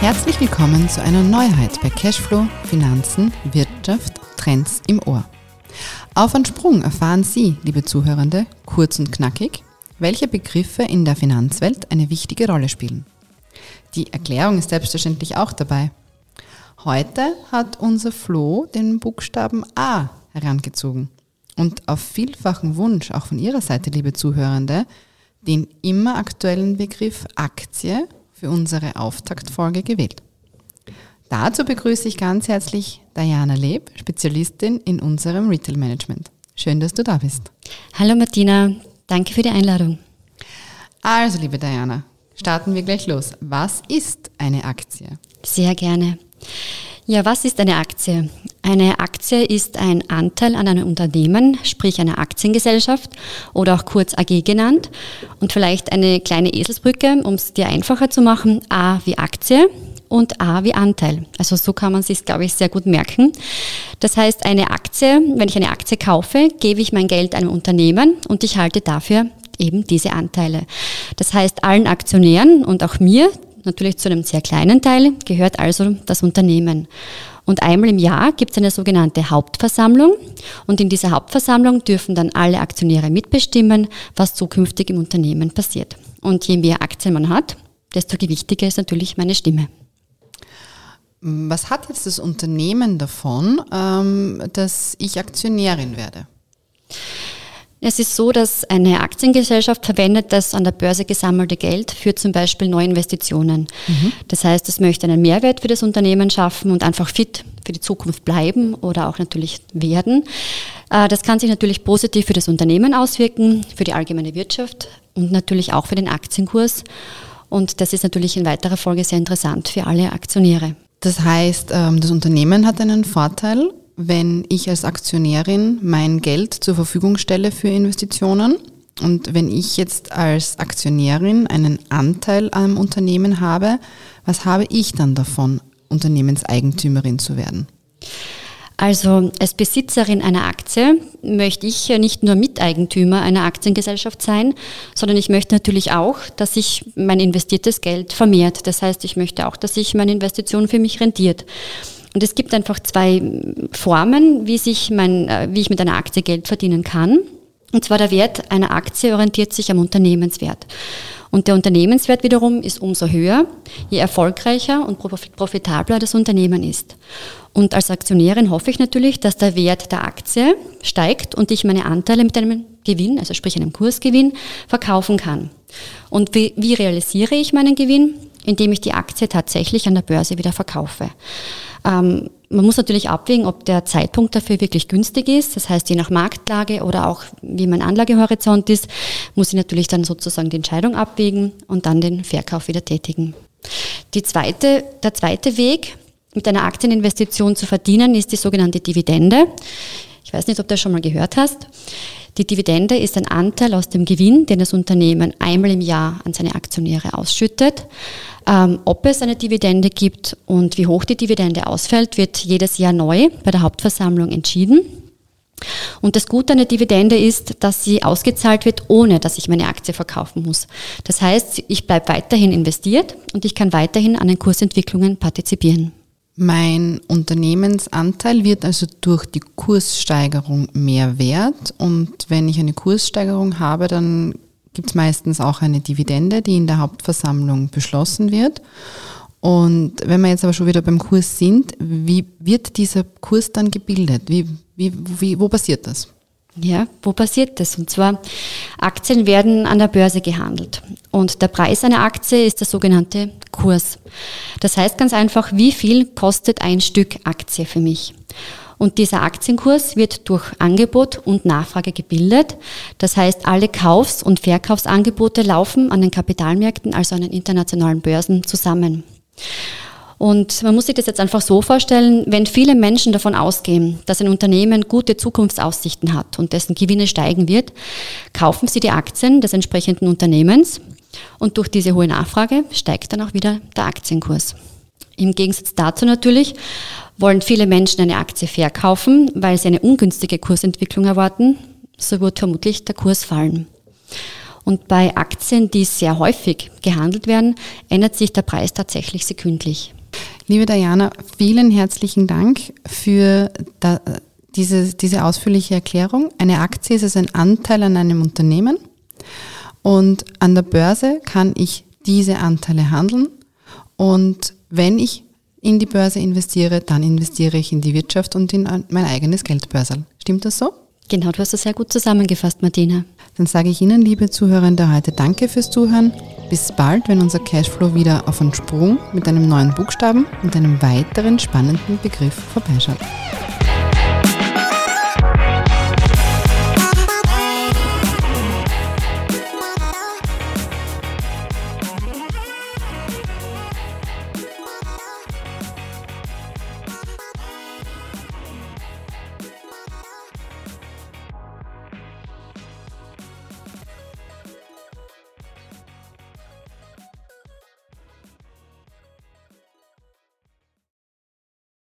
Herzlich willkommen zu einer Neuheit bei Cashflow, Finanzen, Wirtschaft, Trends im Ohr. Auf einen Sprung erfahren Sie, liebe Zuhörende, kurz und knackig, welche Begriffe in der Finanzwelt eine wichtige Rolle spielen. Die Erklärung ist selbstverständlich auch dabei. Heute hat unser Flo den Buchstaben A herangezogen und auf vielfachen Wunsch auch von Ihrer Seite, liebe Zuhörende, den immer aktuellen Begriff Aktie für unsere Auftaktfolge gewählt. Dazu begrüße ich ganz herzlich Diana Leb, Spezialistin in unserem Retail Management. Schön, dass du da bist. Hallo Martina, danke für die Einladung. Also, liebe Diana, starten wir gleich los. Was ist eine Aktie? Sehr gerne. Ja, was ist eine Aktie? Eine Aktie ist ein Anteil an einem Unternehmen, sprich einer Aktiengesellschaft oder auch kurz AG genannt. Und vielleicht eine kleine Eselsbrücke, um es dir einfacher zu machen. A wie Aktie und A wie Anteil. Also so kann man sich, glaube ich, sehr gut merken. Das heißt, eine Aktie, wenn ich eine Aktie kaufe, gebe ich mein Geld einem Unternehmen und ich halte dafür eben diese Anteile. Das heißt, allen Aktionären und auch mir, natürlich zu einem sehr kleinen Teil, gehört also das Unternehmen. Und einmal im Jahr gibt es eine sogenannte Hauptversammlung. Und in dieser Hauptversammlung dürfen dann alle Aktionäre mitbestimmen, was zukünftig im Unternehmen passiert. Und je mehr Aktien man hat, desto gewichtiger ist natürlich meine Stimme. Was hat jetzt das Unternehmen davon, ähm, dass ich Aktionärin werde? Es ist so, dass eine Aktiengesellschaft verwendet das an der Börse gesammelte Geld für zum Beispiel Neuinvestitionen. Mhm. Das heißt, es möchte einen Mehrwert für das Unternehmen schaffen und einfach fit für die Zukunft bleiben oder auch natürlich werden. Äh, das kann sich natürlich positiv für das Unternehmen auswirken, für die allgemeine Wirtschaft und natürlich auch für den Aktienkurs. Und das ist natürlich in weiterer Folge sehr interessant für alle Aktionäre. Das heißt, ähm, das Unternehmen hat einen Vorteil wenn ich als Aktionärin mein Geld zur Verfügung stelle für Investitionen. Und wenn ich jetzt als Aktionärin einen Anteil am Unternehmen habe, was habe ich dann davon, Unternehmenseigentümerin zu werden? Also als Besitzerin einer Aktie möchte ich nicht nur Miteigentümer einer Aktiengesellschaft sein, sondern ich möchte natürlich auch, dass sich mein investiertes Geld vermehrt. Das heißt, ich möchte auch, dass sich meine Investition für mich rentiert. Und es gibt einfach zwei Formen, wie, sich mein, äh, wie ich mit einer Aktie Geld verdienen kann. Und zwar der Wert einer Aktie orientiert sich am Unternehmenswert. Und der Unternehmenswert wiederum ist umso höher, je erfolgreicher und profitabler das Unternehmen ist. Und als Aktionärin hoffe ich natürlich, dass der Wert der Aktie steigt und ich meine Anteile mit einem Gewinn, also sprich einem Kursgewinn, verkaufen kann. Und wie, wie realisiere ich meinen Gewinn? Indem ich die Aktie tatsächlich an der Börse wieder verkaufe. Ähm, man muss natürlich abwägen, ob der Zeitpunkt dafür wirklich günstig ist. Das heißt, je nach Marktlage oder auch wie mein Anlagehorizont ist, muss ich natürlich dann sozusagen die Entscheidung abwägen und dann den Verkauf wieder tätigen. Die zweite, der zweite Weg, mit einer Aktieninvestition zu verdienen, ist die sogenannte Dividende. Ich weiß nicht, ob du das schon mal gehört hast. Die Dividende ist ein Anteil aus dem Gewinn, den das Unternehmen einmal im Jahr an seine Aktionäre ausschüttet. Ähm, ob es eine Dividende gibt und wie hoch die Dividende ausfällt, wird jedes Jahr neu bei der Hauptversammlung entschieden. Und das Gute an der Dividende ist, dass sie ausgezahlt wird, ohne dass ich meine Aktie verkaufen muss. Das heißt, ich bleibe weiterhin investiert und ich kann weiterhin an den Kursentwicklungen partizipieren. Mein Unternehmensanteil wird also durch die Kurssteigerung mehr wert und wenn ich eine Kurssteigerung habe, dann gibt es meistens auch eine Dividende, die in der Hauptversammlung beschlossen wird. Und wenn wir jetzt aber schon wieder beim Kurs sind, wie wird dieser Kurs dann gebildet? Wie, wie, wie, wo passiert das? Ja, wo passiert das? Und zwar, Aktien werden an der Börse gehandelt. Und der Preis einer Aktie ist der sogenannte Kurs. Das heißt ganz einfach, wie viel kostet ein Stück Aktie für mich? Und dieser Aktienkurs wird durch Angebot und Nachfrage gebildet. Das heißt, alle Kaufs- und Verkaufsangebote laufen an den Kapitalmärkten, also an den internationalen Börsen zusammen. Und man muss sich das jetzt einfach so vorstellen, wenn viele Menschen davon ausgehen, dass ein Unternehmen gute Zukunftsaussichten hat und dessen Gewinne steigen wird, kaufen sie die Aktien des entsprechenden Unternehmens Und durch diese hohe Nachfrage steigt dann auch wieder der Aktienkurs. Im Gegensatz dazu natürlich wollen viele Menschen eine Aktie verkaufen, weil sie eine ungünstige Kursentwicklung erwarten. So wird vermutlich der Kurs fallen. Und bei Aktien, die sehr häufig gehandelt werden, ändert sich der Preis tatsächlich sekündlich. Liebe Diana, vielen herzlichen Dank für da, diese, diese ausführliche Erklärung. Eine Aktie ist also ein Anteil an einem Unternehmen und an der Börse kann ich diese Anteile handeln und wenn ich in die Börse investiere, dann investiere ich in die Wirtschaft und in mein eigenes Geldbörsel. Stimmt das so? Genau, du hast das sehr gut zusammengefasst, Martina. Dann sage ich Ihnen, liebe Zuhörende, heute danke fürs Zuhören. Bis bald, wenn unser Cashflow wieder auf einen Sprung mit einem neuen Buchstaben und einem weiteren spannenden Begriff vorbeischaut.